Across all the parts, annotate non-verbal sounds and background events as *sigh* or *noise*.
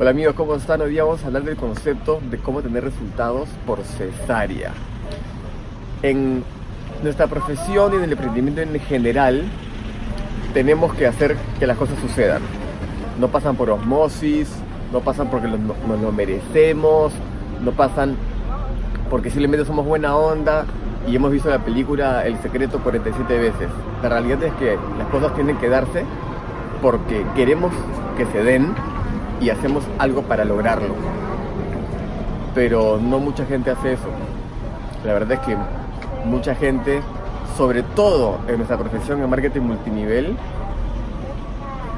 Hola amigos, ¿cómo están? Hoy vamos a hablar del concepto de cómo tener resultados por cesárea. En nuestra profesión y en el emprendimiento en general, tenemos que hacer que las cosas sucedan. No pasan por osmosis, no pasan porque nos lo merecemos, no pasan porque simplemente somos buena onda y hemos visto la película El Secreto 47 veces. La realidad es que las cosas tienen que darse porque queremos que se den y hacemos algo para lograrlo. Pero no mucha gente hace eso. La verdad es que mucha gente, sobre todo en nuestra profesión en marketing multinivel,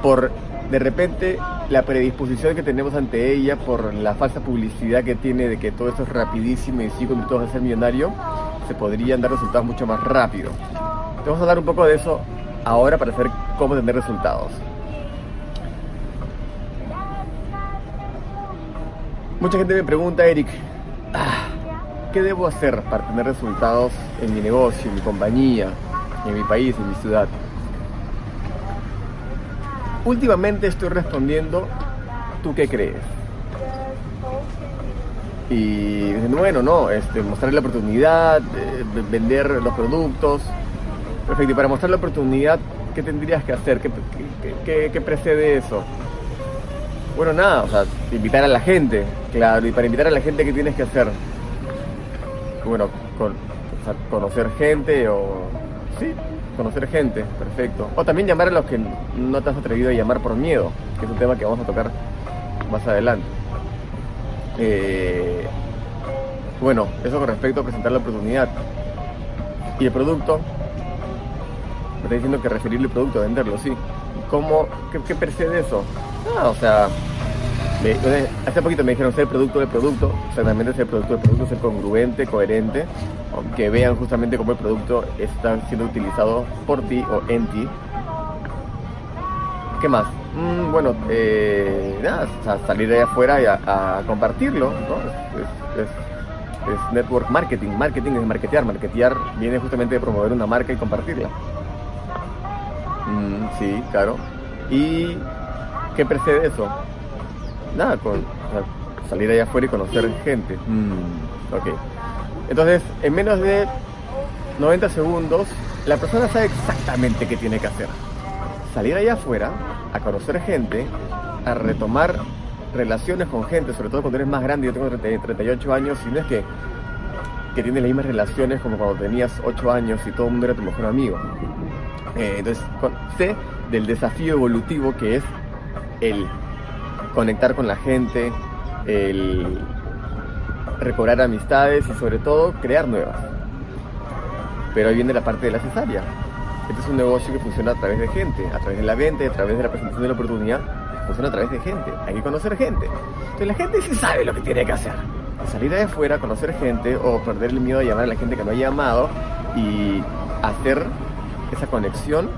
por de repente la predisposición que tenemos ante ella, por la falsa publicidad que tiene de que todo esto es rapidísimo y con todo a ser millonario, se podrían dar resultados mucho más rápido. vamos a hablar un poco de eso ahora para saber cómo tener resultados. Mucha gente me pregunta, Eric, ah, ¿qué debo hacer para tener resultados en mi negocio, en mi compañía, en mi país, en mi ciudad? Últimamente estoy respondiendo, ¿tú qué crees? Y bueno, no, este, mostrar la oportunidad, vender los productos. Perfecto, y para mostrar la oportunidad, ¿qué tendrías que hacer? ¿Qué, qué precede eso? Bueno, nada, o sea, invitar a la gente, claro, y para invitar a la gente, ¿qué tienes que hacer? Bueno, con, conocer gente o... Sí, conocer gente, perfecto. O también llamar a los que no te has atrevido a llamar por miedo, que es un tema que vamos a tocar más adelante. Eh, bueno, eso con respecto a presentar la oportunidad. Y el producto, me está diciendo que referir el producto, venderlo, sí. ¿Cómo, qué, qué precede eso? Ah, o sea, hace poquito me dijeron ser producto del producto, exactamente ser producto del producto, ser congruente, coherente, que vean justamente cómo el producto está siendo utilizado por ti o en ti. ¿Qué más? Mm, bueno, eh, nada, salir de afuera y a, compartirlo, ¿no? Es, network marketing, marketing es marketear, marketear viene justamente de promover una marca y compartirla. Mm, sí, claro. Y ¿Qué precede eso? Nada, con salir allá afuera y conocer gente. Mm, ok. Entonces, en menos de 90 segundos, la persona sabe exactamente qué tiene que hacer. Salir allá afuera, a conocer gente, a retomar relaciones con gente, sobre todo cuando eres más grande, yo tengo 38 años, y no es que, que tienes las mismas relaciones como cuando tenías 8 años y todo el mundo era tu mejor amigo. Eh, entonces, sé del desafío evolutivo que es el conectar con la gente, el recobrar amistades y sobre todo crear nuevas. Pero ahí viene la parte de la cesárea. Este es un negocio que funciona a través de gente, a través de la venta, a través de la presentación de la oportunidad, funciona a través de gente. Hay que conocer gente. Entonces la gente sí sabe lo que tiene que hacer. Salir de afuera, conocer gente o perder el miedo a llamar a la gente que no ha llamado y hacer esa conexión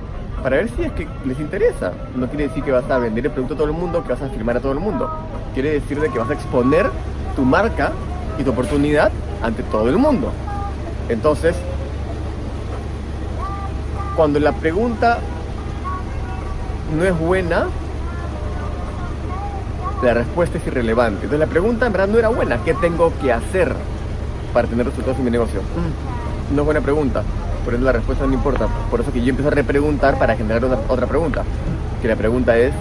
para ver si es que les interesa. No quiere decir que vas a vender el producto a todo el mundo, que vas a firmar a todo el mundo. Quiere decir de que vas a exponer tu marca y tu oportunidad ante todo el mundo. Entonces, cuando la pregunta no es buena, la respuesta es irrelevante. Entonces la pregunta en verdad no era buena. ¿Qué tengo que hacer para tener resultados en mi negocio? Mm, no es buena pregunta por eso la respuesta no importa. Por eso que yo empiezo a repreguntar para generar otra pregunta. Que la pregunta es,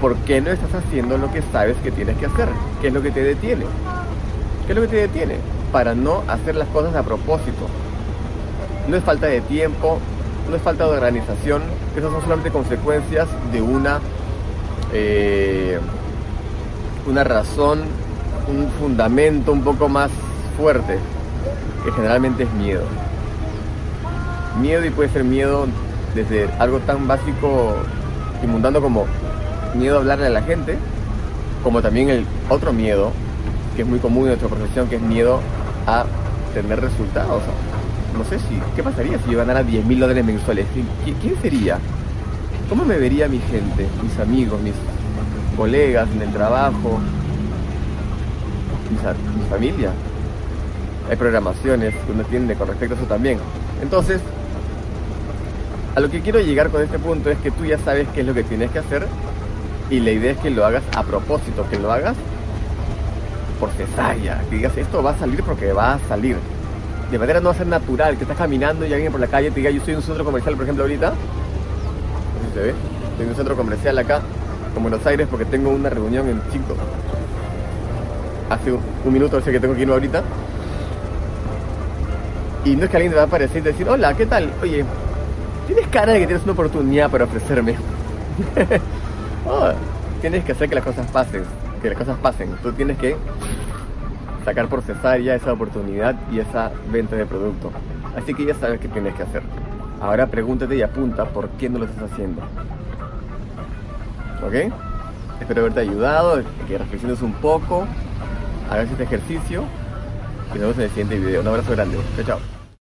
¿por qué no estás haciendo lo que sabes que tienes que hacer? ¿Qué es lo que te detiene? ¿Qué es lo que te detiene? Para no hacer las cosas a propósito. No es falta de tiempo, no es falta de organización, esas son solamente consecuencias de una, eh, una razón, un fundamento un poco más fuerte, que generalmente es miedo miedo y puede ser miedo desde algo tan básico y como miedo a hablarle a la gente, como también el otro miedo, que es muy común en nuestra profesión, que es miedo a tener resultados. No sé si, ¿qué pasaría si yo ganara 10 mil dólares mensuales? ¿Quién sería? ¿Cómo me vería mi gente, mis amigos, mis colegas en el trabajo, mi familia? Hay programaciones que uno tiene con respecto a eso también. Entonces, lo que quiero llegar con este punto es que tú ya sabes qué es lo que tienes que hacer Y la idea es que lo hagas a propósito, que lo hagas por cesárea, que digas esto va a salir porque va a salir. De manera no va a ser natural, que estás caminando y alguien por la calle te diga yo en un centro comercial, por ejemplo, ahorita. No se ve. Estoy en un centro comercial acá, como Buenos Aires, porque tengo una reunión en 5. Hace un, minuto, sé que tengo que irme ahorita. Y no es que alguien te va a aparecer y decir, hola, ¿qué tal? Oye, tienes cara de que tienes una oportunidad para ofrecerme. *laughs* Oh, tienes que hacer que las cosas pasen, que las cosas pasen. Tú tienes que sacar por cesárea esa oportunidad y esa venta de producto. Así que ya sabes qué tienes que hacer. Ahora pregúntate y apunta por qué no lo estás haciendo. ¿Ok? Espero haberte ayudado, que reflexiones un poco, hagas este ejercicio y nos vemos en el siguiente video. Un abrazo grande. Chao, chao.